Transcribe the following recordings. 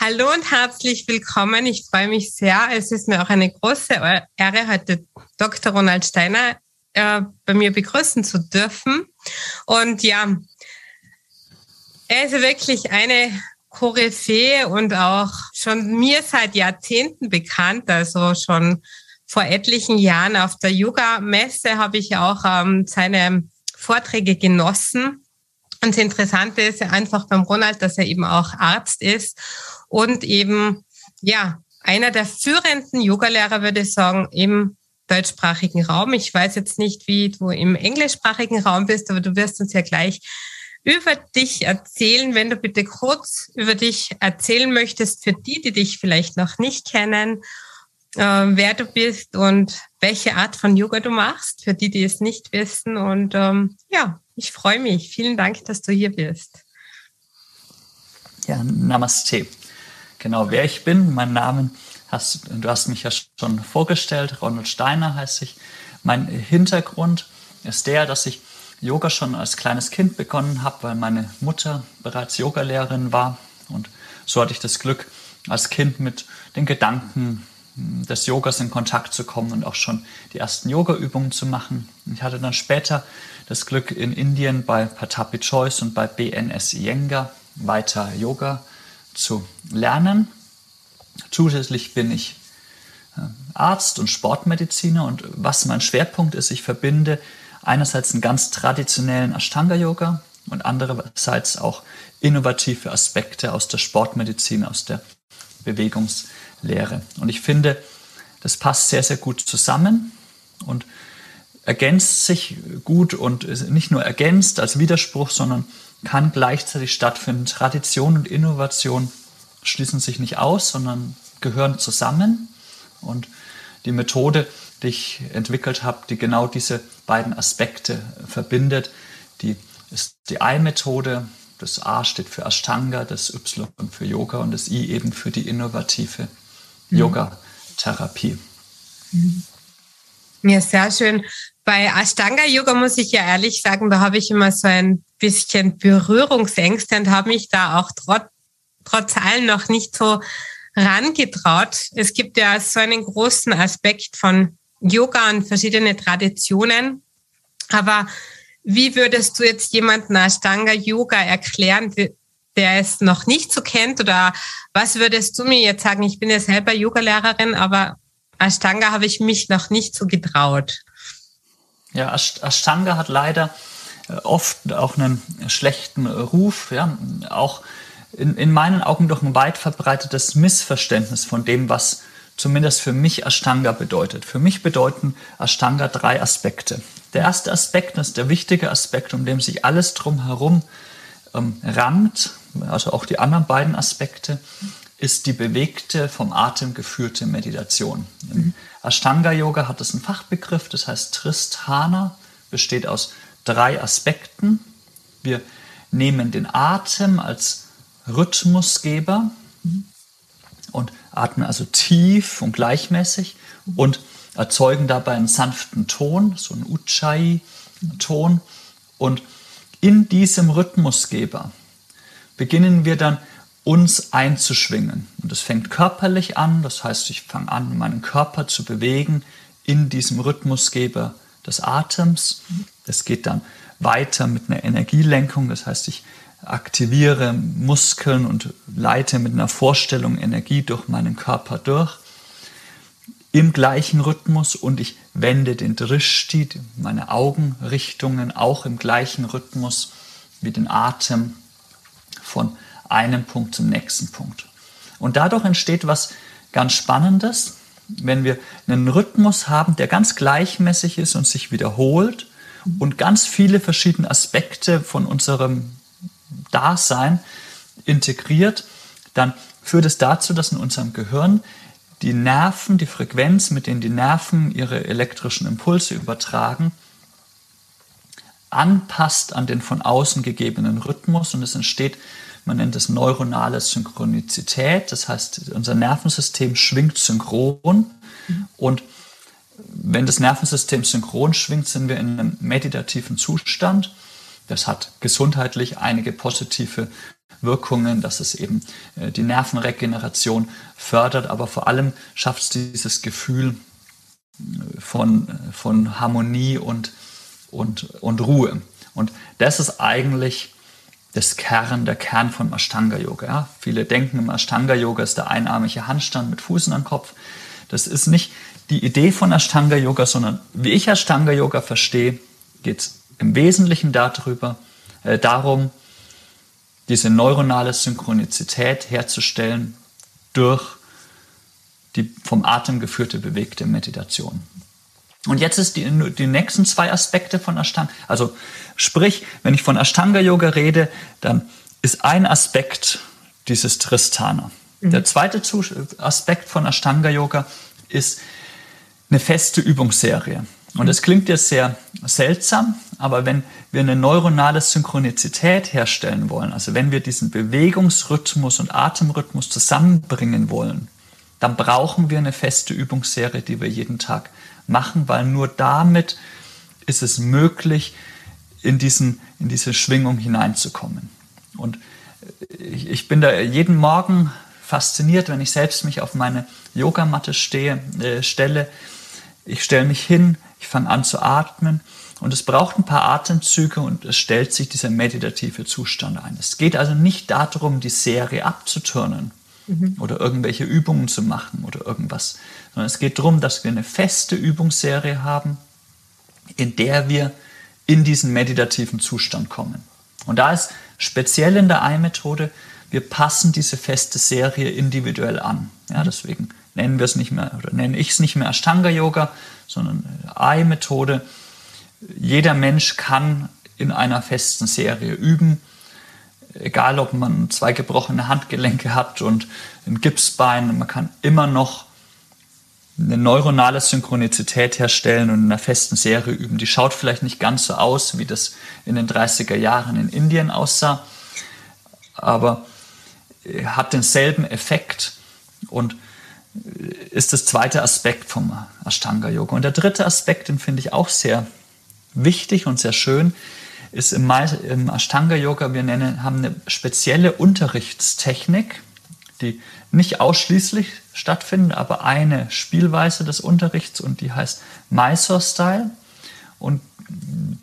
Hallo und herzlich willkommen. Ich freue mich sehr. Es ist mir auch eine große Ehre, heute Dr. Ronald Steiner äh, bei mir begrüßen zu dürfen. Und ja, er ist wirklich eine Koryphäe und auch schon mir seit Jahrzehnten bekannt, also schon vor etlichen Jahren auf der Yoga-Messe habe ich auch ähm, seine Vorträge genossen. Und das Interessante ist ja einfach beim Ronald, dass er eben auch Arzt ist und eben, ja, einer der führenden Yogalehrer, würde ich sagen, im deutschsprachigen Raum. Ich weiß jetzt nicht, wie du im englischsprachigen Raum bist, aber du wirst uns ja gleich über dich erzählen, wenn du bitte kurz über dich erzählen möchtest, für die, die dich vielleicht noch nicht kennen, äh, wer du bist und welche Art von Yoga du machst, für die, die es nicht wissen. Und ähm, ja, ich freue mich. Vielen Dank, dass du hier bist. Ja, Namaste. Genau, wer ich bin, mein Name hast du hast mich ja schon vorgestellt. Ronald Steiner heiße ich. Mein Hintergrund ist der, dass ich Yoga schon als kleines Kind begonnen habe, weil meine Mutter bereits Yogalehrerin war. Und so hatte ich das Glück, als Kind mit den Gedanken des Yogas in Kontakt zu kommen und auch schon die ersten Yoga-Übungen zu machen. Ich hatte dann später das Glück, in Indien bei Patapi Choice und bei BNS Iyengar weiter Yoga zu lernen. Zusätzlich bin ich äh, Arzt und Sportmediziner und was mein Schwerpunkt ist, ich verbinde einerseits einen ganz traditionellen Ashtanga-Yoga und andererseits auch innovative Aspekte aus der Sportmedizin, aus der Bewegungslehre. Und ich finde, das passt sehr, sehr gut zusammen und ergänzt sich gut und nicht nur ergänzt als Widerspruch, sondern kann gleichzeitig stattfinden. Tradition und Innovation schließen sich nicht aus, sondern gehören zusammen. Und die Methode, die ich entwickelt habe, die genau diese beiden Aspekte verbindet. Die ist die I-Methode. Das A steht für Ashtanga, das Y für Yoga und das I eben für die innovative mhm. Yoga-Therapie. Mhm. Ja, sehr schön. Bei Ashtanga-Yoga muss ich ja ehrlich sagen, da habe ich immer so ein bisschen Berührungsängste und habe mich da auch trotz, trotz allem noch nicht so rangetraut. Es gibt ja so einen großen Aspekt von Yoga und verschiedene Traditionen. Aber wie würdest du jetzt jemanden Ashtanga Yoga erklären, der es noch nicht so kennt? Oder was würdest du mir jetzt sagen? Ich bin ja selber Yogalehrerin, aber Ashtanga habe ich mich noch nicht so getraut. Ja, Ashtanga hat leider äh, oft auch einen schlechten Ruf, ja, auch in, in meinen Augen doch ein weit verbreitetes Missverständnis von dem, was zumindest für mich Ashtanga bedeutet. Für mich bedeuten Ashtanga drei Aspekte. Der erste Aspekt, das ist der wichtige Aspekt, um dem sich alles drumherum ähm, rankt, also auch die anderen beiden Aspekte, ist die bewegte, vom Atem geführte Meditation. Im Ashtanga-Yoga hat es einen Fachbegriff, das heißt Tristhana, besteht aus drei Aspekten. Wir nehmen den Atem als Rhythmusgeber und atmen also tief und gleichmäßig und erzeugen dabei einen sanften Ton, so einen Ujjayi-Ton. Und in diesem Rhythmusgeber beginnen wir dann uns einzuschwingen. Und das fängt körperlich an, das heißt, ich fange an, meinen Körper zu bewegen in diesem Rhythmusgeber des Atems. Das geht dann weiter mit einer Energielenkung, das heißt, ich aktiviere Muskeln und leite mit einer Vorstellung Energie durch meinen Körper durch im gleichen Rhythmus und ich wende den Drishti, meine Augenrichtungen auch im gleichen Rhythmus wie den Atem von einem Punkt zum nächsten Punkt. Und dadurch entsteht was ganz Spannendes, wenn wir einen Rhythmus haben, der ganz gleichmäßig ist und sich wiederholt und ganz viele verschiedene Aspekte von unserem Dasein integriert, dann führt es dazu, dass in unserem Gehirn die Nerven, die Frequenz, mit denen die Nerven ihre elektrischen Impulse übertragen, anpasst an den von außen gegebenen Rhythmus und es entsteht man nennt es neuronale Synchronizität. Das heißt, unser Nervensystem schwingt synchron. Mhm. Und wenn das Nervensystem synchron schwingt, sind wir in einem meditativen Zustand. Das hat gesundheitlich einige positive Wirkungen, dass es eben äh, die Nervenregeneration fördert, aber vor allem schafft es dieses Gefühl äh, von, äh, von Harmonie und, und, und Ruhe. Und das ist eigentlich das Kern, der Kern von Ashtanga Yoga. Ja? Viele denken, im Ashtanga Yoga ist der einarmige Handstand mit Fußen am Kopf. Das ist nicht die Idee von Ashtanga Yoga, sondern wie ich Ashtanga Yoga verstehe, geht es im Wesentlichen darüber, äh, darum, diese neuronale Synchronizität herzustellen durch die vom Atem geführte bewegte Meditation. Und jetzt ist die, die nächsten zwei Aspekte von Ashtanga. Also sprich, wenn ich von Ashtanga Yoga rede, dann ist ein Aspekt dieses Tristana. Mhm. Der zweite Aspekt von Ashtanga Yoga ist eine feste Übungsserie. Und es klingt jetzt sehr seltsam, aber wenn wir eine neuronale Synchronizität herstellen wollen, also wenn wir diesen Bewegungsrhythmus und Atemrhythmus zusammenbringen wollen, dann brauchen wir eine feste Übungsserie, die wir jeden Tag machen, weil nur damit ist es möglich, in, diesen, in diese Schwingung hineinzukommen. Und ich, ich bin da jeden Morgen fasziniert, wenn ich selbst mich auf meine Yogamatte stehe, äh, stelle. Ich stelle mich hin, ich fange an zu atmen und es braucht ein paar Atemzüge und es stellt sich dieser meditative Zustand ein. Es geht also nicht darum, die Serie abzuturnen mhm. oder irgendwelche Übungen zu machen oder irgendwas, sondern es geht darum, dass wir eine feste Übungsserie haben, in der wir in diesen meditativen Zustand kommen. Und da ist speziell in der Ei-Methode, wir passen diese feste Serie individuell an. Ja, deswegen nennen wir es nicht mehr oder nenne ich es nicht mehr Ashtanga Yoga, sondern Ei-Methode. Jeder Mensch kann in einer festen Serie üben, egal ob man zwei gebrochene Handgelenke hat und ein Gipsbein, man kann immer noch eine neuronale Synchronizität herstellen und in einer festen Serie üben. Die schaut vielleicht nicht ganz so aus, wie das in den 30er Jahren in Indien aussah, aber hat denselben Effekt und ist das zweite Aspekt vom Ashtanga Yoga. Und der dritte Aspekt, den finde ich auch sehr wichtig und sehr schön, ist im, im Ashtanga Yoga, wir nennen, haben eine spezielle Unterrichtstechnik, die nicht ausschließlich stattfindet, aber eine Spielweise des Unterrichts und die heißt Mysore Style und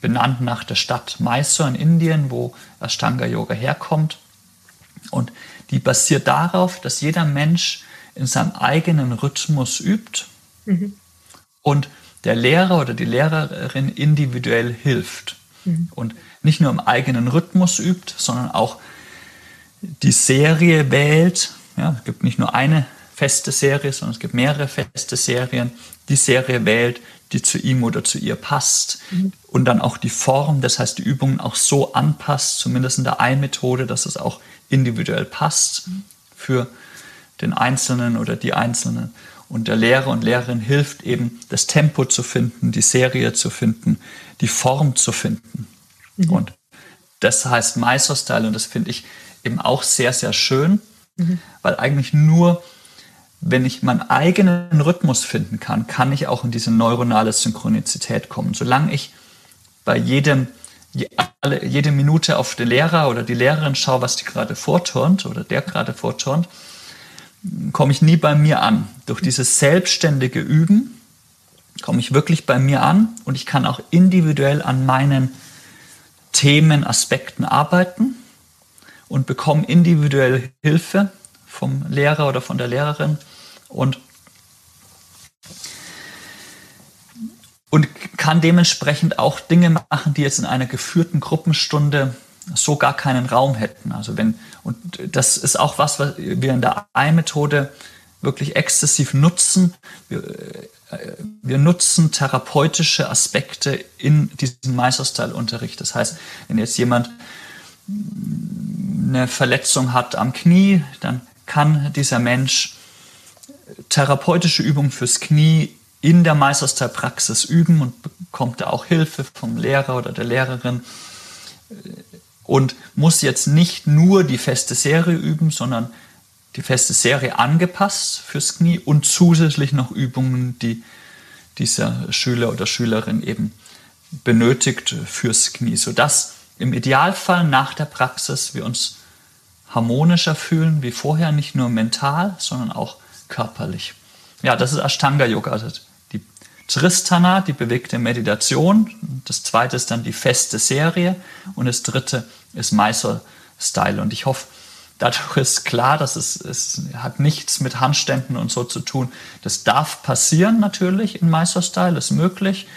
benannt nach der Stadt Mysore in Indien, wo Ashtanga Yoga herkommt. Und die basiert darauf, dass jeder Mensch in seinem eigenen Rhythmus übt mhm. und der Lehrer oder die Lehrerin individuell hilft. Mhm. Und nicht nur im eigenen Rhythmus übt, sondern auch die Serie wählt. Ja, es gibt nicht nur eine feste Serie, sondern es gibt mehrere feste Serien. Die Serie wählt, die zu ihm oder zu ihr passt. Mhm. Und dann auch die Form, das heißt die Übungen auch so anpasst, zumindest in der Ein-Methode, dass es auch individuell passt mhm. für den Einzelnen oder die Einzelnen. Und der Lehrer und Lehrerin hilft eben, das Tempo zu finden, die Serie zu finden, die Form zu finden. Mhm. Und das heißt Meisterstyle und das finde ich eben auch sehr, sehr schön, mhm. weil eigentlich nur, wenn ich meinen eigenen Rhythmus finden kann, kann ich auch in diese neuronale Synchronizität kommen. Solange ich bei jedem, jede Minute auf den Lehrer oder die Lehrerin schaue, was die gerade vorturnt oder der gerade vorturnt, komme ich nie bei mir an. Durch dieses selbstständige Üben komme ich wirklich bei mir an und ich kann auch individuell an meinen Themen, Aspekten arbeiten und bekomme individuell Hilfe vom Lehrer oder von der Lehrerin und, und kann dementsprechend auch Dinge machen, die jetzt in einer geführten Gruppenstunde so gar keinen Raum hätten. Also wenn, und das ist auch was, was wir in der Ei-Methode wirklich exzessiv nutzen. Wir, äh, wir nutzen therapeutische Aspekte in diesem Meisterstyle-Unterricht. Das heißt, wenn jetzt jemand eine Verletzung hat am Knie, dann kann dieser Mensch therapeutische Übungen fürs Knie in der Meisterstyle-Praxis üben und bekommt da auch Hilfe vom Lehrer oder der Lehrerin und muss jetzt nicht nur die feste Serie üben, sondern die feste Serie angepasst fürs Knie und zusätzlich noch Übungen, die dieser Schüler oder Schülerin eben benötigt fürs Knie, sodass im Idealfall nach der Praxis wir uns harmonischer fühlen wie vorher, nicht nur mental, sondern auch körperlich. Ja, das ist Ashtanga Yoga, also die Tristana, die bewegte Meditation. Das zweite ist dann die feste Serie und das dritte ist Mysore Style. Und ich hoffe, dadurch ist klar, dass es, es hat nichts mit Handständen und so zu tun. Das darf passieren natürlich in Mysore Style, ist möglich.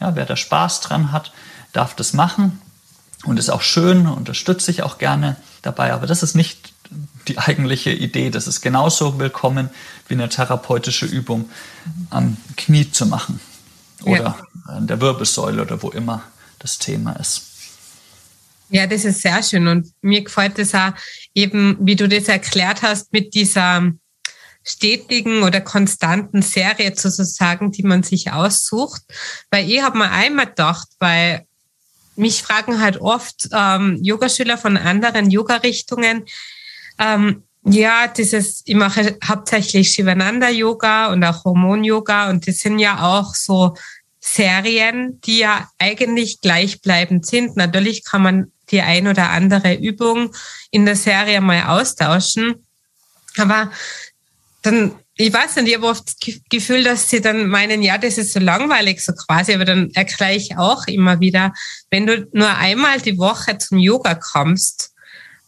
Ja, wer da Spaß dran hat, darf das machen und ist auch schön, unterstütze ich auch gerne dabei. Aber das ist nicht die eigentliche Idee. Das ist genauso willkommen wie eine therapeutische Übung am Knie zu machen oder ja. an der Wirbelsäule oder wo immer das Thema ist. Ja, das ist sehr schön und mir gefällt es auch eben, wie du das erklärt hast, mit dieser stetigen oder konstanten Serie sozusagen, die man sich aussucht. Weil ich habe mir einmal gedacht, weil mich fragen halt oft ähm, Yogaschüler von anderen Yoga-Richtungen, ähm, ja, dieses, ich mache hauptsächlich Shivananda-Yoga und auch Hormon-Yoga und das sind ja auch so Serien, die ja eigentlich gleichbleibend sind. Natürlich kann man die ein oder andere Übung in der Serie mal austauschen, aber dann ich weiß nicht, ich habe oft das Gefühl, dass sie dann meinen, ja, das ist so langweilig, so quasi, aber dann erkläre ich auch immer wieder, wenn du nur einmal die Woche zum Yoga kommst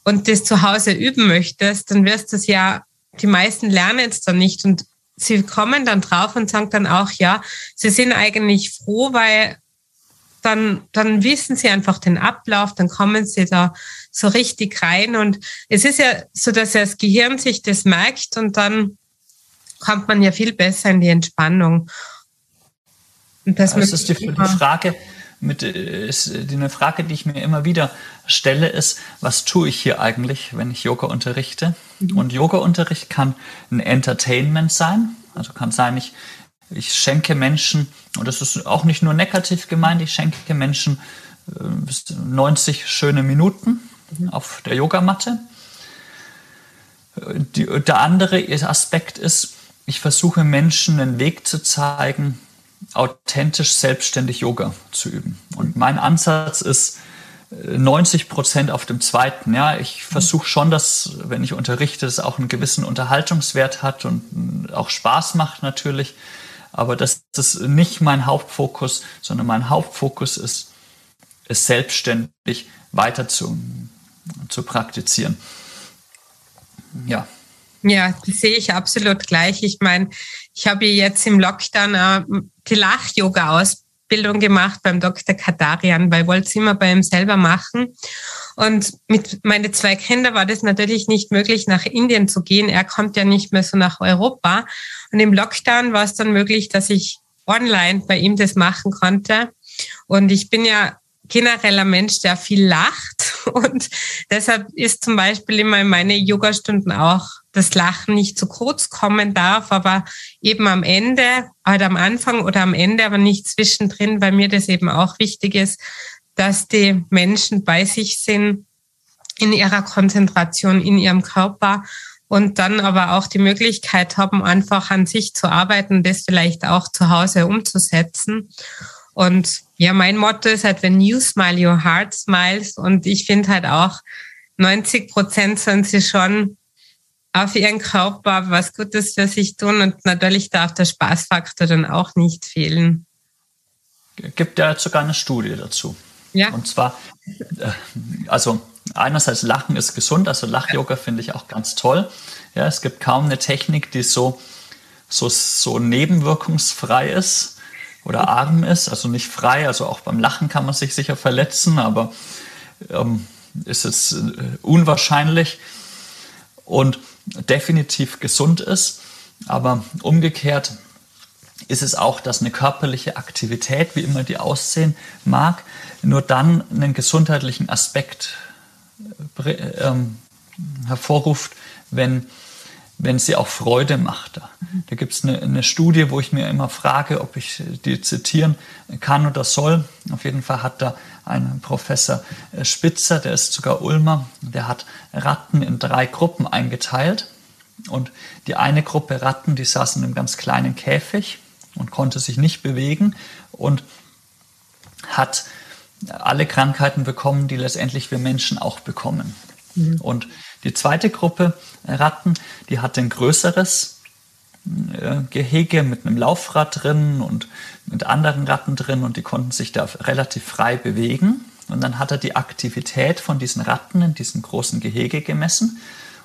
und das zu Hause üben möchtest, dann wirst du es ja, die meisten lernen es dann nicht. Und sie kommen dann drauf und sagen dann auch, ja, sie sind eigentlich froh, weil dann, dann wissen sie einfach den Ablauf, dann kommen sie da so richtig rein und es ist ja so, dass das Gehirn sich das merkt und dann kommt man ja viel besser in die Entspannung. Und das, das ist die, die Frage, mit, ist die, eine Frage, die ich mir immer wieder stelle, ist, was tue ich hier eigentlich, wenn ich Yoga unterrichte? Mhm. Und Yoga-Unterricht kann ein Entertainment sein. Also kann sein, ich, ich schenke Menschen, und das ist auch nicht nur negativ gemeint, ich schenke Menschen 90 äh, schöne Minuten mhm. auf der Yogamatte. Die, der andere Aspekt ist, ich versuche Menschen einen Weg zu zeigen, authentisch selbstständig Yoga zu üben. Und mein Ansatz ist 90 äh, Prozent auf dem zweiten. Ja, ich versuche schon, dass, wenn ich unterrichte, es auch einen gewissen Unterhaltungswert hat und auch Spaß macht natürlich. Aber das ist nicht mein Hauptfokus, sondern mein Hauptfokus ist, es selbstständig weiter zu, zu praktizieren. Ja. Ja, das sehe ich absolut gleich. Ich meine, ich habe jetzt im Lockdown äh, die Lach-Yoga-Ausbildung gemacht beim Dr. Katarian, weil ich wollte es immer bei ihm selber machen. Und mit meinen zwei Kindern war das natürlich nicht möglich, nach Indien zu gehen. Er kommt ja nicht mehr so nach Europa. Und im Lockdown war es dann möglich, dass ich online bei ihm das machen konnte. Und ich bin ja genereller Mensch, der viel lacht. Und deshalb ist zum Beispiel immer in meine Yogastunden auch das Lachen nicht zu kurz kommen darf, aber eben am Ende, halt am Anfang oder am Ende, aber nicht zwischendrin, weil mir das eben auch wichtig ist, dass die Menschen bei sich sind, in ihrer Konzentration, in ihrem Körper und dann aber auch die Möglichkeit haben, einfach an sich zu arbeiten, das vielleicht auch zu Hause umzusetzen. Und ja, mein Motto ist halt, wenn you smile, your heart smiles. Und ich finde halt auch, 90 Prozent sind sie schon auf ihren Körper was Gutes für sich tun und natürlich darf der Spaßfaktor dann auch nicht fehlen. Gibt ja sogar eine Studie dazu. Ja. Und zwar, äh, also einerseits Lachen ist gesund, also Lach-Yoga finde ich auch ganz toll. Ja, es gibt kaum eine Technik, die so, so, so nebenwirkungsfrei ist oder arm ist, also nicht frei. Also auch beim Lachen kann man sich sicher verletzen, aber ähm, ist es äh, unwahrscheinlich. Und definitiv gesund ist. Aber umgekehrt ist es auch, dass eine körperliche Aktivität, wie immer die aussehen mag, nur dann einen gesundheitlichen Aspekt äh, ähm, hervorruft, wenn, wenn sie auch Freude macht. Da gibt es eine, eine, Studie, wo ich mir immer frage, ob ich die zitieren kann oder soll. Auf jeden Fall hat da ein Professor äh, Spitzer, der ist sogar Ulmer, der hat Ratten in drei Gruppen eingeteilt. Und die eine Gruppe Ratten, die saß in einem ganz kleinen Käfig und konnte sich nicht bewegen und hat alle Krankheiten bekommen, die letztendlich wir Menschen auch bekommen. Mhm. Und Die zweite Gruppe Ratten, die hatte ein größeres äh, Gehege mit einem Laufrad drin und mit anderen Ratten drin und die konnten sich da relativ frei bewegen. Und dann hat er die Aktivität von diesen Ratten in diesem großen Gehege gemessen.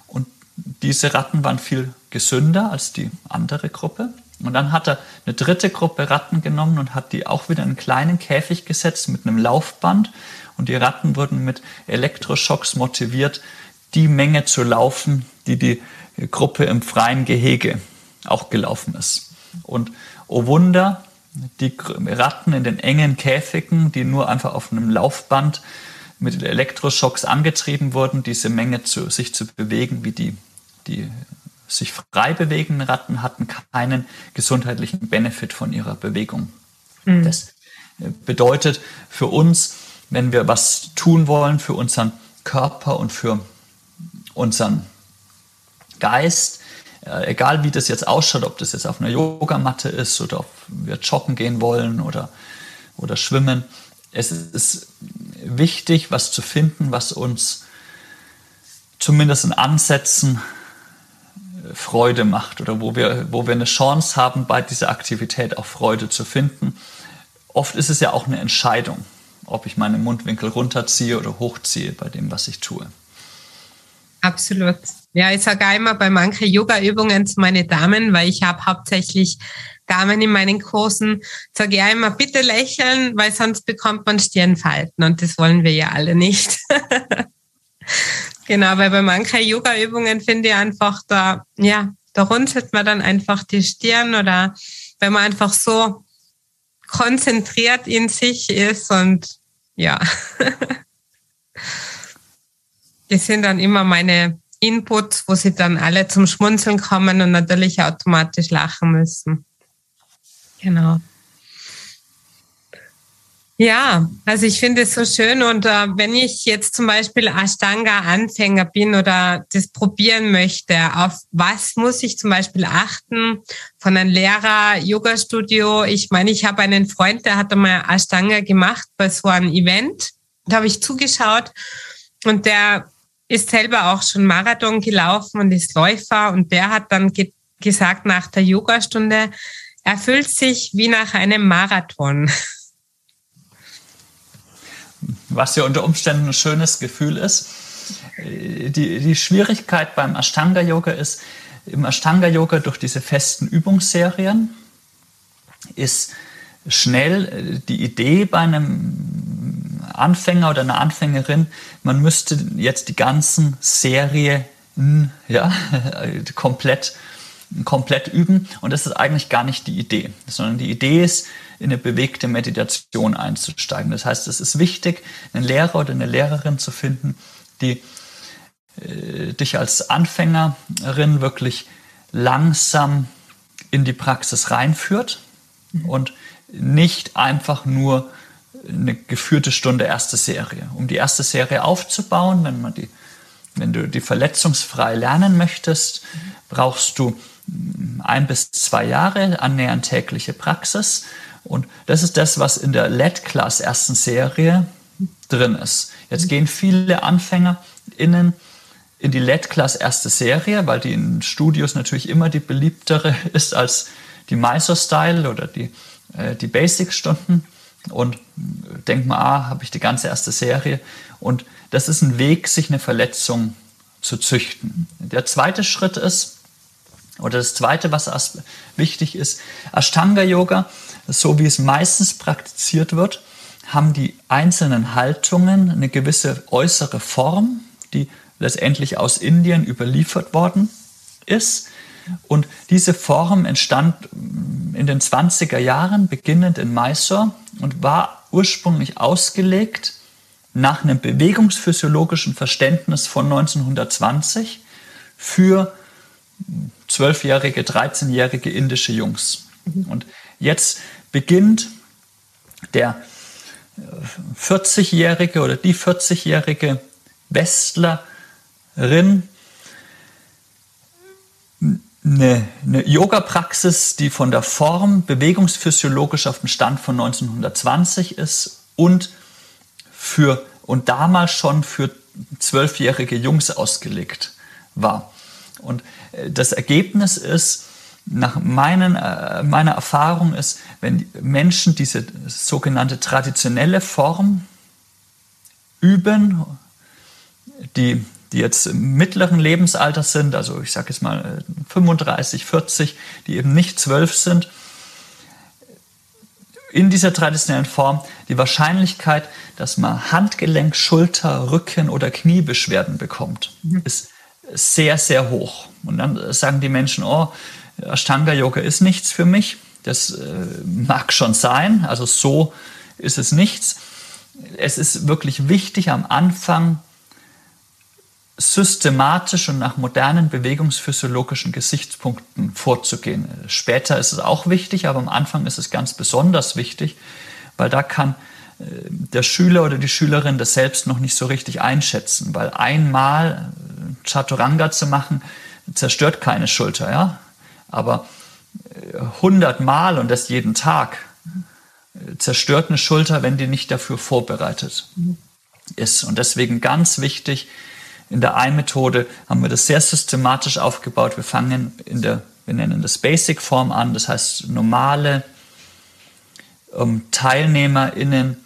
Und diese Ratten waren viel gesünder als die andere Gruppe. Und dann hat er eine dritte Gruppe Ratten genommen und hat die auch wieder in einen kleinen Käfig gesetzt mit einem Laufband. Und die Ratten wurden mit Elektroschocks motiviert, die Menge zu laufen, die die Gruppe im freien Gehege auch gelaufen ist. Und oh Wunder, die Ratten in den engen Käfigen, die nur einfach auf einem Laufband mit Elektroschocks angetrieben wurden, diese Menge zu, sich zu bewegen, wie die, die sich frei bewegenden Ratten hatten keinen gesundheitlichen Benefit von ihrer Bewegung. Mhm. Das äh, bedeutet für uns, wenn wir was tun wollen für unseren Körper und für unseren Geist, äh, egal wie das jetzt ausschaut, ob das jetzt auf einer Yogamatte ist oder ob wir joggen gehen wollen oder, oder schwimmen, es ist wichtig, was zu finden, was uns zumindest in Ansätzen Freude macht oder wo wir, wo wir eine Chance haben, bei dieser Aktivität auch Freude zu finden. Oft ist es ja auch eine Entscheidung, ob ich meine Mundwinkel runterziehe oder hochziehe bei dem, was ich tue. Absolut. Ja, ich sage immer bei manchen Yoga-Übungen zu meinen Damen, weil ich habe hauptsächlich Damen in meinen Kursen, sage ich immer, bitte lächeln, weil sonst bekommt man Stirnfalten und das wollen wir ja alle nicht. genau, weil bei manchen Yoga-Übungen finde ich einfach da, ja, da runzelt man dann einfach die Stirn oder wenn man einfach so konzentriert in sich ist und ja. das sind dann immer meine Inputs, wo sie dann alle zum Schmunzeln kommen und natürlich automatisch lachen müssen. Genau. Ja, also ich finde es so schön und äh, wenn ich jetzt zum Beispiel Ashtanga-Anfänger bin oder das probieren möchte, auf was muss ich zum Beispiel achten von einem Lehrer, Yoga-Studio? Ich meine, ich habe einen Freund, der hat einmal Ashtanga gemacht bei so einem Event. Da habe ich zugeschaut und der ist selber auch schon Marathon gelaufen und ist Läufer und der hat dann ge gesagt nach der Yogastunde, er fühlt sich wie nach einem Marathon. Was ja unter Umständen ein schönes Gefühl ist. Die, die Schwierigkeit beim Ashtanga-Yoga ist, im Ashtanga-Yoga durch diese festen Übungsserien ist schnell die Idee bei einem Anfänger oder eine Anfängerin, man müsste jetzt die ganzen Serien ja, komplett, komplett üben. Und das ist eigentlich gar nicht die Idee, sondern die Idee ist, in eine bewegte Meditation einzusteigen. Das heißt, es ist wichtig, einen Lehrer oder eine Lehrerin zu finden, die äh, dich als Anfängerin wirklich langsam in die Praxis reinführt und nicht einfach nur eine geführte Stunde erste Serie. Um die erste Serie aufzubauen, wenn, man die, wenn du die verletzungsfrei lernen möchtest, brauchst du ein bis zwei Jahre annähernd tägliche Praxis. Und das ist das, was in der LED-Class ersten Serie drin ist. Jetzt gehen viele AnfängerInnen in die LED-Class erste Serie, weil die in Studios natürlich immer die beliebtere ist als die Mysore-Style oder die, äh, die Basic-Stunden und denkt mal, ah, habe ich die ganze erste Serie. Und das ist ein Weg, sich eine Verletzung zu züchten. Der zweite Schritt ist, oder das zweite, was wichtig ist, Ashtanga-Yoga, so wie es meistens praktiziert wird, haben die einzelnen Haltungen eine gewisse äußere Form, die letztendlich aus Indien überliefert worden ist. Und diese Form entstand in den 20er Jahren, beginnend in Mysore und war ursprünglich ausgelegt nach einem bewegungsphysiologischen Verständnis von 1920 für zwölfjährige, 13-jährige indische Jungs. Und jetzt beginnt der 40-jährige oder die 40-jährige Westlerin eine, eine Yoga-Praxis, die von der Form bewegungsphysiologisch auf dem Stand von 1920 ist und für und damals schon für zwölfjährige Jungs ausgelegt war. Und äh, das Ergebnis ist, nach meinen, äh, meiner Erfahrung ist, wenn Menschen diese sogenannte traditionelle Form üben, die, die jetzt im mittleren Lebensalter sind, also ich sage jetzt mal 35, äh, 40, die eben nicht zwölf sind, in dieser traditionellen Form die Wahrscheinlichkeit, dass man Handgelenk, Schulter, Rücken oder Kniebeschwerden bekommt, mhm. ist sehr, sehr hoch. Und dann sagen die Menschen, oh, Ashtanga-Yoga ist nichts für mich. Das äh, mag schon sein, also so ist es nichts. Es ist wirklich wichtig, am Anfang systematisch und nach modernen bewegungsphysiologischen Gesichtspunkten vorzugehen. Später ist es auch wichtig, aber am Anfang ist es ganz besonders wichtig, weil da kann äh, der Schüler oder die Schülerin das selbst noch nicht so richtig einschätzen, weil einmal äh, Chaturanga zu machen zerstört keine Schulter, ja, aber 100 äh, Mal und das jeden Tag zerstört eine Schulter, wenn die nicht dafür vorbereitet ist. Und deswegen ganz wichtig, in der Ei-Methode haben wir das sehr systematisch aufgebaut. Wir fangen in der, wir nennen das Basic-Form an, das heißt normale ähm, TeilnehmerInnen,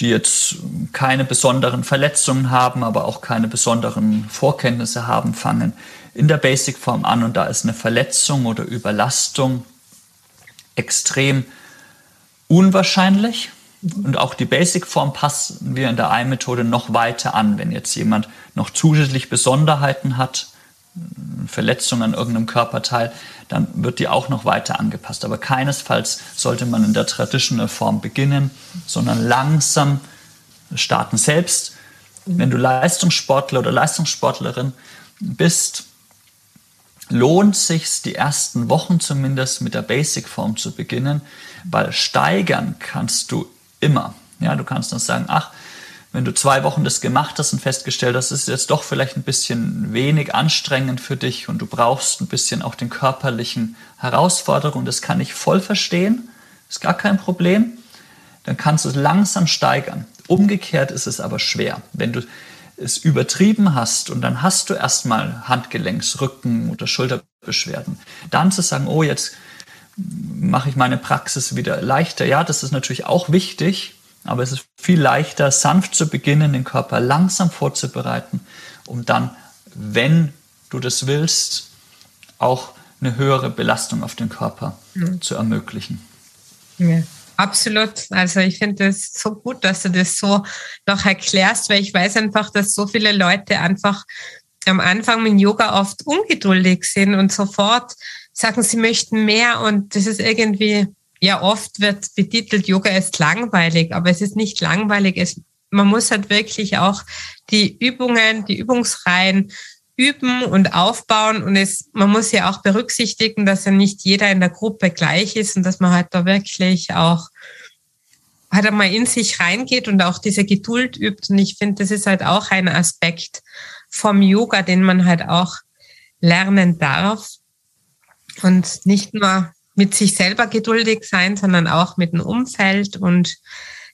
die jetzt keine besonderen Verletzungen haben, aber auch keine besonderen Vorkenntnisse haben, fangen in der Basic-Form an und da ist eine Verletzung oder Überlastung extrem unwahrscheinlich. Und auch die Basic-Form passen wir in der Ei-Methode noch weiter an. Wenn jetzt jemand noch zusätzlich Besonderheiten hat, Verletzungen an irgendeinem Körperteil, dann wird die auch noch weiter angepasst. Aber keinesfalls sollte man in der Traditional Form beginnen, sondern langsam starten. Selbst wenn du Leistungssportler oder Leistungssportlerin bist, lohnt sich die ersten Wochen zumindest mit der Basic-Form zu beginnen, weil steigern kannst du immer. Ja, du kannst dann sagen, ach, wenn du zwei Wochen das gemacht hast und festgestellt hast, ist jetzt doch vielleicht ein bisschen wenig anstrengend für dich und du brauchst ein bisschen auch den körperlichen Herausforderungen, das kann ich voll verstehen, ist gar kein Problem, dann kannst du es langsam steigern. Umgekehrt ist es aber schwer. Wenn du es übertrieben hast und dann hast du erstmal Handgelenks, Rücken oder Schulterbeschwerden, dann zu sagen, oh, jetzt mache ich meine Praxis wieder leichter. Ja, das ist natürlich auch wichtig, aber es ist viel leichter, sanft zu beginnen, den Körper langsam vorzubereiten, um dann, wenn du das willst, auch eine höhere Belastung auf den Körper mhm. zu ermöglichen. Ja. Absolut. Also ich finde es so gut, dass du das so noch erklärst, weil ich weiß einfach, dass so viele Leute einfach am Anfang mit Yoga oft ungeduldig sind und sofort sagen, sie möchten mehr und das ist irgendwie, ja, oft wird betitelt, Yoga ist langweilig, aber es ist nicht langweilig. Es, man muss halt wirklich auch die Übungen, die Übungsreihen üben und aufbauen und es, man muss ja auch berücksichtigen, dass ja nicht jeder in der Gruppe gleich ist und dass man halt da wirklich auch halt einmal in sich reingeht und auch diese Geduld übt. Und ich finde, das ist halt auch ein Aspekt vom Yoga, den man halt auch lernen darf und nicht nur mit sich selber geduldig sein, sondern auch mit dem Umfeld und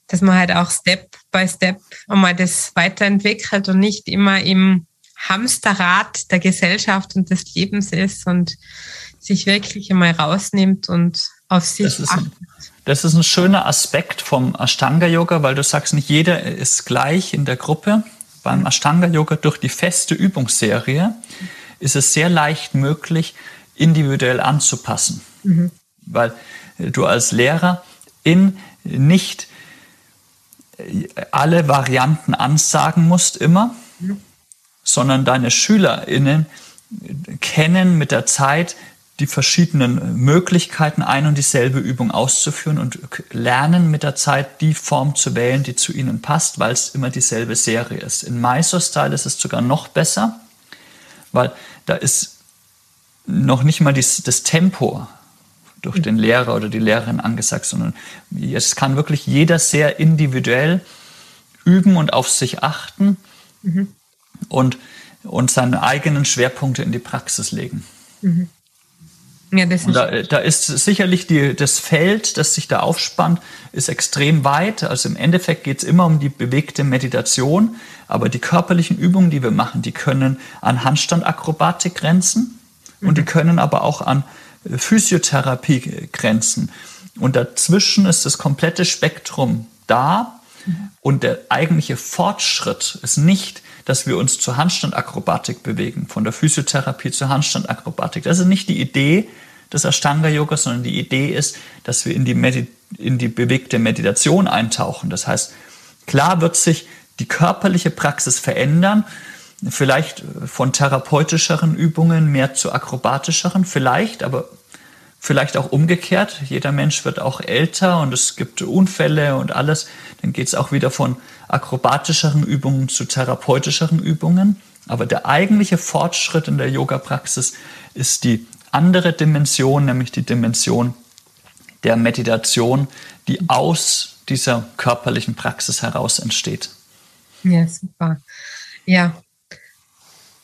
dass man halt auch Step by Step einmal das weiterentwickelt und nicht immer im Hamsterrad der Gesellschaft und des Lebens ist und sich wirklich einmal rausnimmt und auf sich das achtet. Ein, das ist ein schöner Aspekt vom Ashtanga-Yoga, weil du sagst, nicht jeder ist gleich in der Gruppe. Beim Ashtanga-Yoga durch die feste Übungsserie ist es sehr leicht möglich, individuell anzupassen. Mhm. Weil du als Lehrer in nicht alle Varianten ansagen musst immer, mhm sondern deine SchülerInnen kennen mit der Zeit die verschiedenen Möglichkeiten, ein und dieselbe Übung auszuführen und lernen mit der Zeit die Form zu wählen, die zu ihnen passt, weil es immer dieselbe Serie ist. In Mysore-Style ist es sogar noch besser, weil da ist noch nicht mal dies, das Tempo durch den Lehrer oder die Lehrerin angesagt, sondern es kann wirklich jeder sehr individuell üben und auf sich achten. Mhm und, und seine eigenen Schwerpunkte in die Praxis legen. Mhm. Ja, das ist da, da, ist sicherlich die, das Feld, das sich da aufspannt, ist extrem weit. Also im Endeffekt geht es immer um die bewegte Meditation, Aber die körperlichen Übungen, die wir machen, die können an Handstandakrobatik grenzen mhm. und die mhm. können aber auch an äh, Physiotherapie grenzen. Und dazwischen ist das komplette Spektrum da. Mhm. Und der eigentliche Fortschritt ist nicht, dass wir uns zur Handstandakrobatik bewegen, von der Physiotherapie zur Handstandakrobatik. Das ist nicht die Idee des Ashtanga-Yoga, sondern die Idee ist, dass wir in die, in die bewegte Meditation eintauchen. Das heißt, klar wird sich die körperliche Praxis verändern, vielleicht von therapeutischeren Übungen mehr zu akrobatischeren, vielleicht, aber vielleicht auch umgekehrt. Jeder Mensch wird auch älter und es gibt Unfälle und alles. Dann geht es auch wieder von akrobatischeren Übungen zu therapeutischeren Übungen. Aber der eigentliche Fortschritt in der Yoga-Praxis ist die andere Dimension, nämlich die Dimension der Meditation, die aus dieser körperlichen Praxis heraus entsteht. Ja, super. Ja.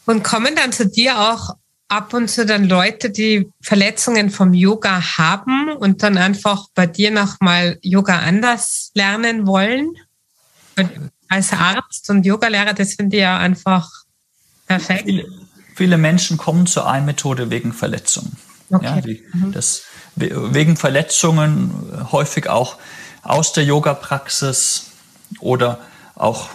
Und kommen dann zu dir auch ab und zu dann Leute, die Verletzungen vom Yoga haben und dann einfach bei dir nochmal Yoga anders lernen wollen? als Arzt und Yogalehrer, das finde ich ja einfach perfekt. Viele, viele Menschen kommen zur Ein-Methode wegen Verletzungen. Okay. Ja, die, mhm. das, wegen Verletzungen häufig auch aus der Yoga-Praxis oder auch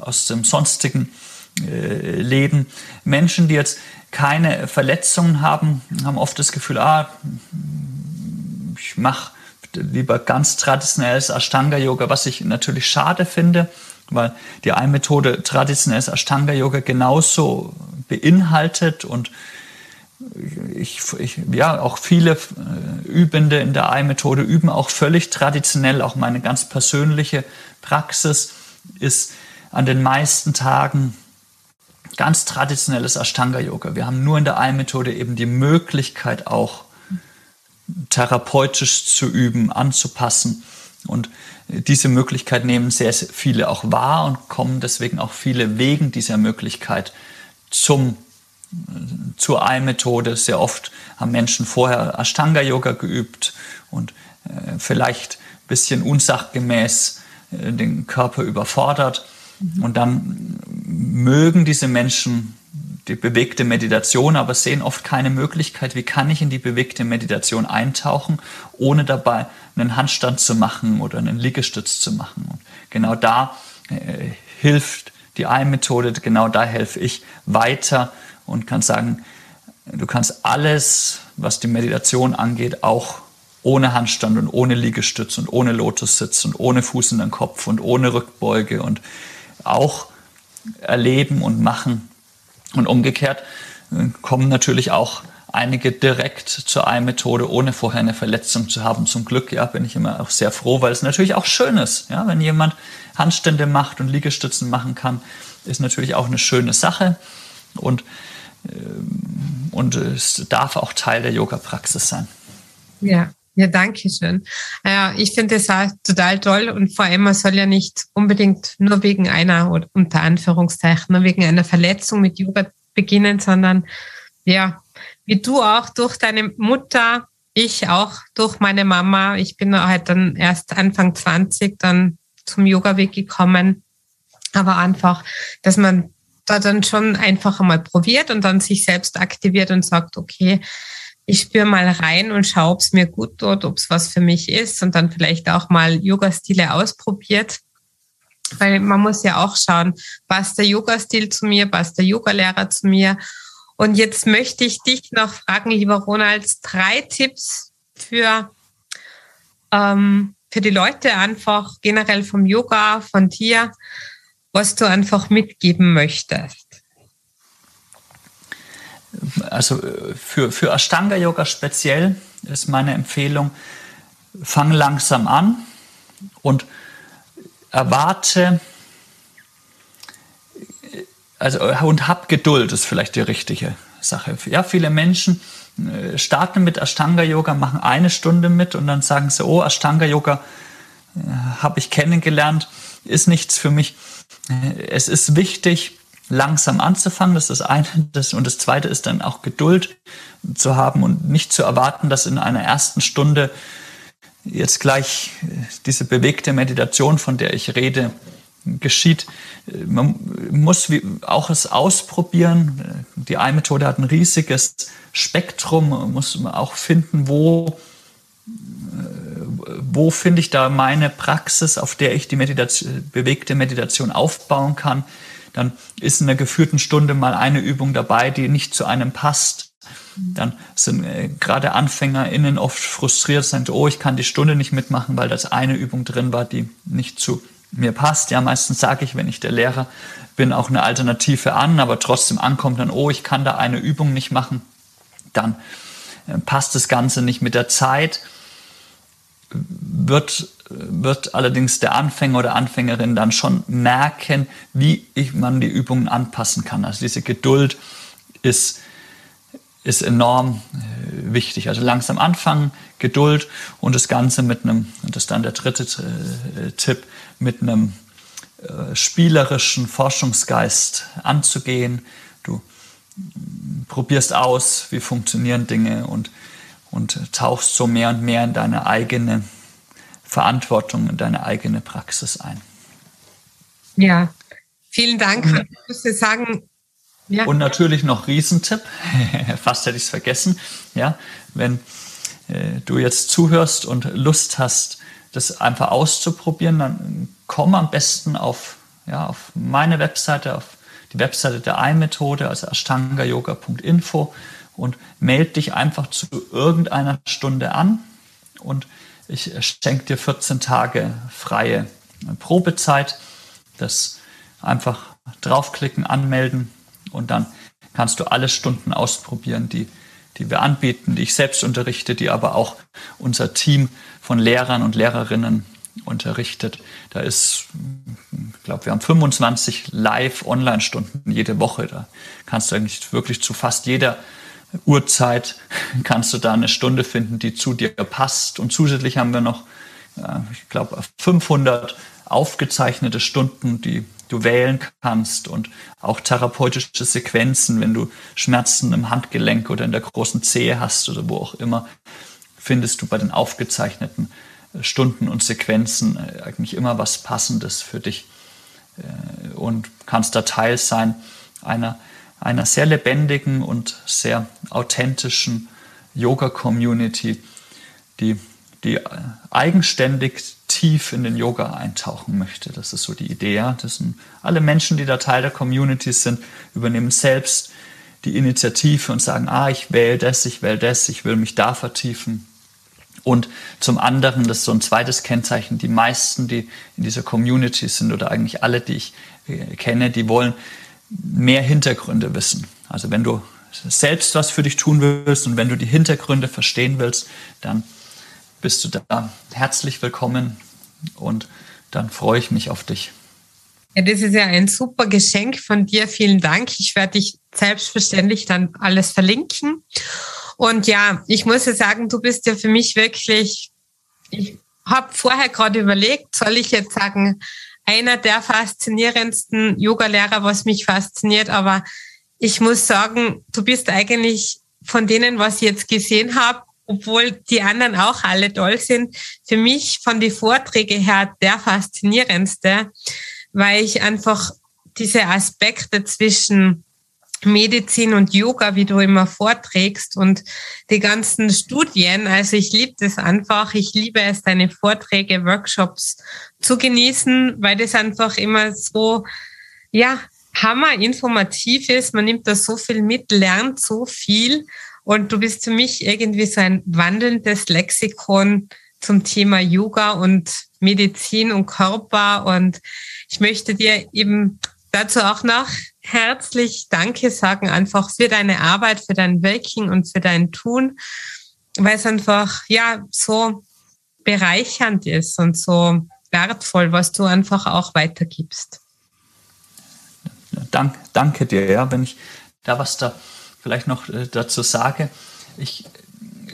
aus dem sonstigen Leben. Menschen, die jetzt keine Verletzungen haben, haben oft das Gefühl, ah, ich mache lieber ganz traditionelles Ashtanga-Yoga, was ich natürlich schade finde, weil die Ein-Methode traditionelles Ashtanga-Yoga genauso beinhaltet und ich, ich, ja, auch viele äh, Übende in der Ei-Methode üben auch völlig traditionell. Auch meine ganz persönliche Praxis ist an den meisten Tagen ganz traditionelles Ashtanga-Yoga. Wir haben nur in der Ei-Methode eben die Möglichkeit auch therapeutisch zu üben, anzupassen. Und diese Möglichkeit nehmen sehr, sehr viele auch wahr und kommen deswegen auch viele wegen dieser Möglichkeit zum zur Ei-Methode. Sehr oft haben Menschen vorher Ashtanga-Yoga geübt und äh, vielleicht ein bisschen unsachgemäß äh, den Körper überfordert. Mhm. Und dann mögen diese Menschen die bewegte Meditation, aber sehen oft keine Möglichkeit, wie kann ich in die bewegte Meditation eintauchen, ohne dabei einen Handstand zu machen oder einen Liegestütz zu machen. Und genau da äh, hilft die Ei-Methode, genau da helfe ich weiter und kann sagen, du kannst alles, was die Meditation angeht, auch ohne Handstand und ohne Liegestütz und ohne Lotussitz und ohne Fuß in den Kopf und ohne Rückbeuge und auch erleben und machen. Und umgekehrt äh, kommen natürlich auch einige direkt zur Ei-Methode, ohne vorher eine Verletzung zu haben. Zum Glück, ja, bin ich immer auch sehr froh, weil es natürlich auch schön ist, ja, wenn jemand Handstände macht und Liegestützen machen kann, ist natürlich auch eine schöne Sache. Und ähm, und es darf auch Teil der Yoga-Praxis sein. Ja, ja, danke schön. Ja, ich finde es auch total toll und vor allem, man soll ja nicht unbedingt nur wegen einer, oder unter Anführungszeichen, nur wegen einer Verletzung mit Yoga beginnen, sondern ja, wie du auch durch deine Mutter, ich auch durch meine Mama. Ich bin halt dann erst Anfang 20 dann zum Yoga-Weg gekommen. Aber einfach, dass man da dann schon einfach einmal probiert und dann sich selbst aktiviert und sagt, okay, ich spüre mal rein und schaue, ob es mir gut tut, ob es was für mich ist und dann vielleicht auch mal Yoga-Stile ausprobiert. Weil man muss ja auch schauen, passt der Yoga-Stil zu mir, passt der Yoga-Lehrer zu mir. Und jetzt möchte ich dich noch fragen, lieber Ronald, drei Tipps für, ähm, für die Leute einfach generell vom Yoga, von dir, was du einfach mitgeben möchtest? Also für, für Ashtanga-Yoga speziell ist meine Empfehlung, fang langsam an und erwarte, also und hab Geduld ist vielleicht die richtige Sache. Ja, viele Menschen äh, starten mit Ashtanga-Yoga, machen eine Stunde mit und dann sagen sie, oh, Ashtanga-Yoga äh, habe ich kennengelernt, ist nichts für mich. Es ist wichtig, langsam anzufangen, das ist das eine. Das, und das zweite ist dann auch Geduld zu haben und nicht zu erwarten, dass in einer ersten Stunde jetzt gleich diese bewegte Meditation, von der ich rede, geschieht, man muss auch es ausprobieren. Die Ei-Methode hat ein riesiges Spektrum, man muss auch finden, wo, wo finde ich da meine Praxis, auf der ich die Meditation, bewegte Meditation aufbauen kann. Dann ist in einer geführten Stunde mal eine Übung dabei, die nicht zu einem passt. Dann sind äh, gerade AnfängerInnen oft frustriert, sagen, oh, ich kann die Stunde nicht mitmachen, weil das eine Übung drin war, die nicht zu mir passt. Ja, meistens sage ich, wenn ich der Lehrer bin, auch eine Alternative an, aber trotzdem ankommt dann, oh, ich kann da eine Übung nicht machen, dann äh, passt das Ganze nicht mit der Zeit. Wird, wird allerdings der Anfänger oder Anfängerin dann schon merken, wie ich, man die Übungen anpassen kann. Also diese Geduld ist, ist enorm äh, wichtig. Also langsam anfangen, Geduld und das Ganze mit einem, und das ist dann der dritte äh, Tipp, mit einem äh, spielerischen Forschungsgeist anzugehen. Du probierst aus, wie funktionieren Dinge und, und tauchst so mehr und mehr in deine eigene Verantwortung, in deine eigene Praxis ein. Ja, vielen Dank. Ich muss sagen, ja. Und natürlich noch Riesentipp, fast hätte ich es vergessen, ja, wenn äh, du jetzt zuhörst und Lust hast, das einfach auszuprobieren, dann komm am besten auf, ja, auf meine Webseite, auf die Webseite der Ei-Methode, also ashtanga-yoga.info und melde dich einfach zu irgendeiner Stunde an und ich schenke dir 14 Tage freie Probezeit. Das einfach draufklicken, anmelden und dann kannst du alle Stunden ausprobieren, die, die wir anbieten, die ich selbst unterrichte, die aber auch unser Team von Lehrern und Lehrerinnen unterrichtet. Da ist, ich glaube, wir haben 25 Live-Online-Stunden jede Woche. Da kannst du eigentlich wirklich zu fast jeder Uhrzeit kannst du da eine Stunde finden, die zu dir passt. Und zusätzlich haben wir noch, ich glaube, 500 aufgezeichnete Stunden, die du wählen kannst und auch therapeutische Sequenzen, wenn du Schmerzen im Handgelenk oder in der großen Zehe hast oder wo auch immer findest du bei den aufgezeichneten äh, Stunden und Sequenzen äh, eigentlich immer was Passendes für dich äh, und kannst da Teil sein einer, einer sehr lebendigen und sehr authentischen Yoga-Community, die, die eigenständig tief in den Yoga eintauchen möchte. Das ist so die Idee. Das sind alle Menschen, die da Teil der Community sind, übernehmen selbst die Initiative und sagen, ah, ich wähle das, ich wähle das, ich will mich da vertiefen. Und zum anderen, das ist so ein zweites Kennzeichen, die meisten, die in dieser Community sind oder eigentlich alle, die ich äh, kenne, die wollen mehr Hintergründe wissen. Also wenn du selbst was für dich tun willst und wenn du die Hintergründe verstehen willst, dann bist du da herzlich willkommen und dann freue ich mich auf dich. Ja, das ist ja ein super Geschenk von dir. Vielen Dank. Ich werde dich selbstverständlich dann alles verlinken. Und ja, ich muss ja sagen, du bist ja für mich wirklich, ich habe vorher gerade überlegt, soll ich jetzt sagen, einer der faszinierendsten Yogalehrer, was mich fasziniert, aber ich muss sagen, du bist eigentlich von denen, was ich jetzt gesehen habe, obwohl die anderen auch alle toll sind, für mich von den Vorträgen her der faszinierendste, weil ich einfach diese Aspekte zwischen Medizin und Yoga, wie du immer vorträgst und die ganzen Studien. Also ich liebe das einfach. Ich liebe es, deine Vorträge, Workshops zu genießen, weil das einfach immer so, ja, hammer informativ ist. Man nimmt da so viel mit, lernt so viel. Und du bist für mich irgendwie so ein wandelndes Lexikon zum Thema Yoga und Medizin und Körper. Und ich möchte dir eben dazu auch noch herzlich Danke sagen, einfach für deine Arbeit, für dein Wirken und für dein Tun, weil es einfach, ja, so bereichernd ist und so wertvoll, was du einfach auch weitergibst. Dank, danke dir, ja, wenn ich da was da vielleicht noch äh, dazu sage. Ich,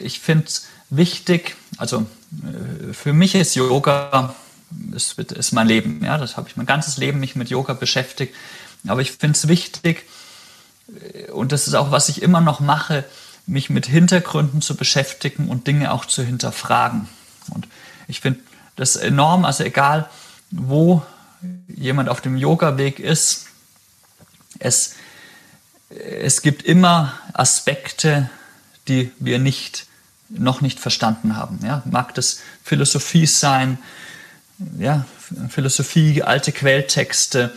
ich finde es wichtig, also äh, für mich ist Yoga es ist mein Leben. Ja, das habe ich mein ganzes Leben mich mit Yoga beschäftigt. Aber ich finde es wichtig, äh, und das ist auch, was ich immer noch mache, mich mit Hintergründen zu beschäftigen und Dinge auch zu hinterfragen. Und ich finde das enorm, also egal, wo jemand auf dem Yoga-Weg ist, es, es gibt immer Aspekte, die wir nicht, noch nicht verstanden haben. Ja? Mag das Philosophie sein, ja, Philosophie, alte Quelltexte.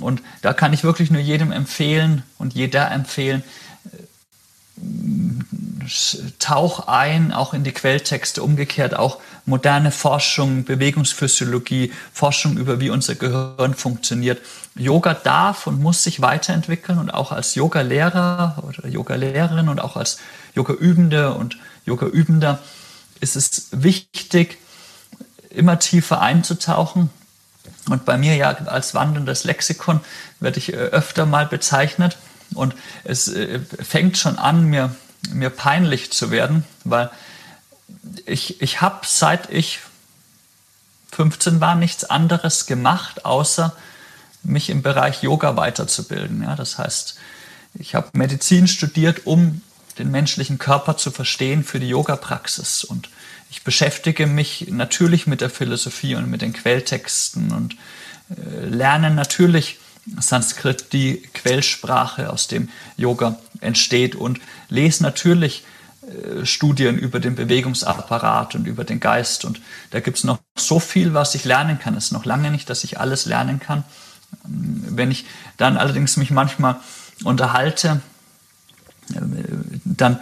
Und da kann ich wirklich nur jedem empfehlen und jeder empfehlen, tauch ein, auch in die Quelltexte, umgekehrt auch moderne Forschung, Bewegungsphysiologie, Forschung über wie unser Gehirn funktioniert. Yoga darf und muss sich weiterentwickeln und auch als Yoga-Lehrer oder Yoga-Lehrerin und auch als Yoga-Übende und Yoga-Übender ist es wichtig, immer tiefer einzutauchen. Und bei mir ja als wandelndes Lexikon werde ich äh, öfter mal bezeichnet. Und es äh, fängt schon an, mir, mir peinlich zu werden, weil ich, ich habe seit ich 15 war nichts anderes gemacht, außer mich im Bereich Yoga weiterzubilden. Ja, das heißt, ich habe Medizin studiert, um den menschlichen Körper zu verstehen für die Yoga-Praxis. Und ich beschäftige mich natürlich mit der Philosophie und mit den Quelltexten und äh, lerne natürlich Sanskrit, die Quellsprache, aus dem Yoga entsteht und lese natürlich äh, Studien über den Bewegungsapparat und über den Geist. Und da gibt es noch so viel, was ich lernen kann. Es ist noch lange nicht, dass ich alles lernen kann. Wenn ich dann allerdings mich manchmal unterhalte, äh, dann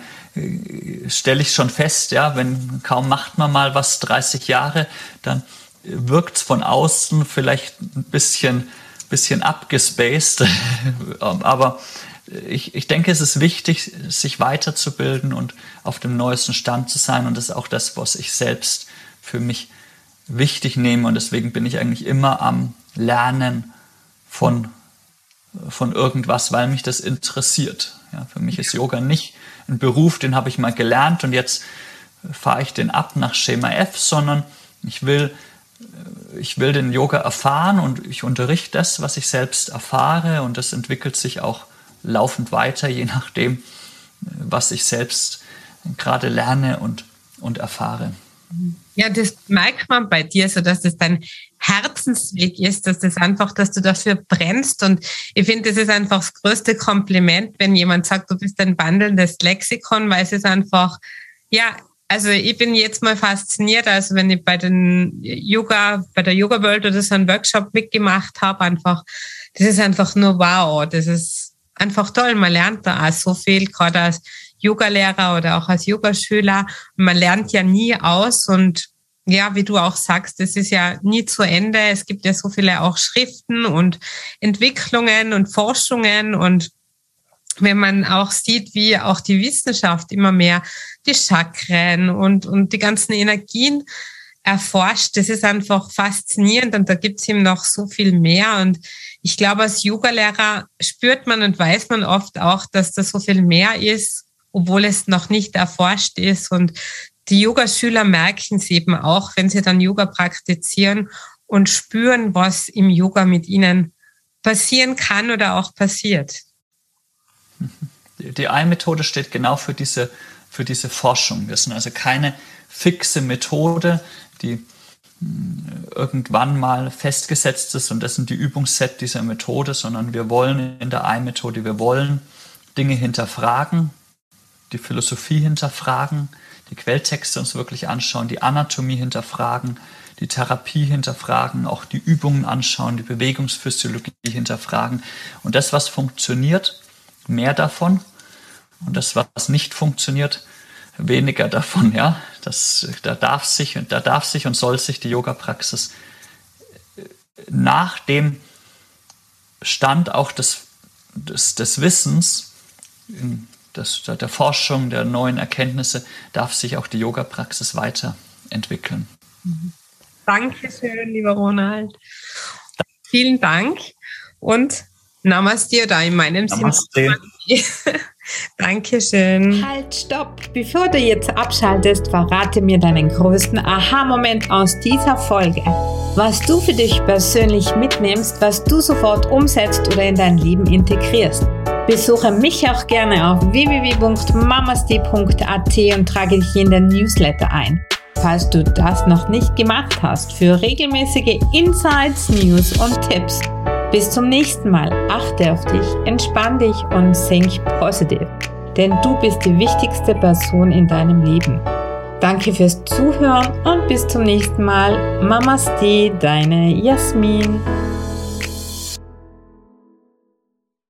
stelle ich schon fest, ja, wenn kaum macht man mal was 30 Jahre, dann wirkt es von außen vielleicht ein bisschen, bisschen abgespaced, aber ich, ich denke, es ist wichtig, sich weiterzubilden und auf dem neuesten Stand zu sein. Und das ist auch das, was ich selbst für mich wichtig nehme. Und deswegen bin ich eigentlich immer am Lernen von, von irgendwas, weil mich das interessiert. Ja, für mich ist Yoga nicht ein Beruf, den habe ich mal gelernt und jetzt fahre ich den ab nach Schema F, sondern ich will, ich will den Yoga erfahren und ich unterrichte das, was ich selbst erfahre und das entwickelt sich auch laufend weiter, je nachdem, was ich selbst gerade lerne und, und erfahre. Ja, das merkt man bei dir, so dass das dein Herzensweg ist, dass das einfach, dass du dafür brennst. Und ich finde, das ist einfach das größte Kompliment, wenn jemand sagt, du bist ein wandelndes Lexikon, weil es ist einfach, ja, also ich bin jetzt mal fasziniert, also wenn ich bei den Yoga, bei der Yoga World oder so einen Workshop mitgemacht habe, einfach, das ist einfach nur wow. Das ist einfach toll. Man lernt da auch so viel, gerade als Yogalehrer oder auch als Yogaschüler. Man lernt ja nie aus und ja, wie du auch sagst, es ist ja nie zu Ende. Es gibt ja so viele auch Schriften und Entwicklungen und Forschungen und wenn man auch sieht, wie auch die Wissenschaft immer mehr die Chakren und, und die ganzen Energien erforscht, das ist einfach faszinierend und da gibt's eben noch so viel mehr. Und ich glaube, als Yogalehrer spürt man und weiß man oft auch, dass da so viel mehr ist, obwohl es noch nicht erforscht ist. Und die Yogaschüler merken es eben auch, wenn sie dann Yoga praktizieren und spüren, was im Yoga mit ihnen passieren kann oder auch passiert. Die Ei-Methode steht genau für diese, für diese Forschung. Wir sind also keine fixe Methode, die hm, irgendwann mal festgesetzt ist und das sind die Übungsset dieser Methode, sondern wir wollen in der Ei-Methode, wir wollen Dinge hinterfragen, die Philosophie hinterfragen, die Quelltexte uns wirklich anschauen, die Anatomie hinterfragen, die Therapie hinterfragen, auch die Übungen anschauen, die Bewegungsphysiologie hinterfragen. Und das, was funktioniert, mehr davon. Und das, was nicht funktioniert, weniger davon. Ja, das, da darf sich da darf sich und soll sich die Yoga-Praxis nach dem Stand auch des, des, des Wissens des, der Forschung, der neuen Erkenntnisse darf sich auch die Yoga-Praxis weiterentwickeln. Dankeschön, lieber Ronald. Vielen Dank und Namaste oder in meinem Namaste. Sinne. Dankeschön. Halt, stopp! Bevor du jetzt abschaltest, verrate mir deinen größten Aha-Moment aus dieser Folge. Was du für dich persönlich mitnimmst, was du sofort umsetzt oder in dein Leben integrierst. Besuche mich auch gerne auf www.mamasti.at und trage dich in den Newsletter ein. falls du das noch nicht gemacht hast, für regelmäßige Insights, News und Tipps. Bis zum nächsten Mal. Achte auf dich, entspann dich und think positiv. Denn du bist die wichtigste Person in deinem Leben. Danke fürs Zuhören und bis zum nächsten Mal. Mamaste, deine Jasmin.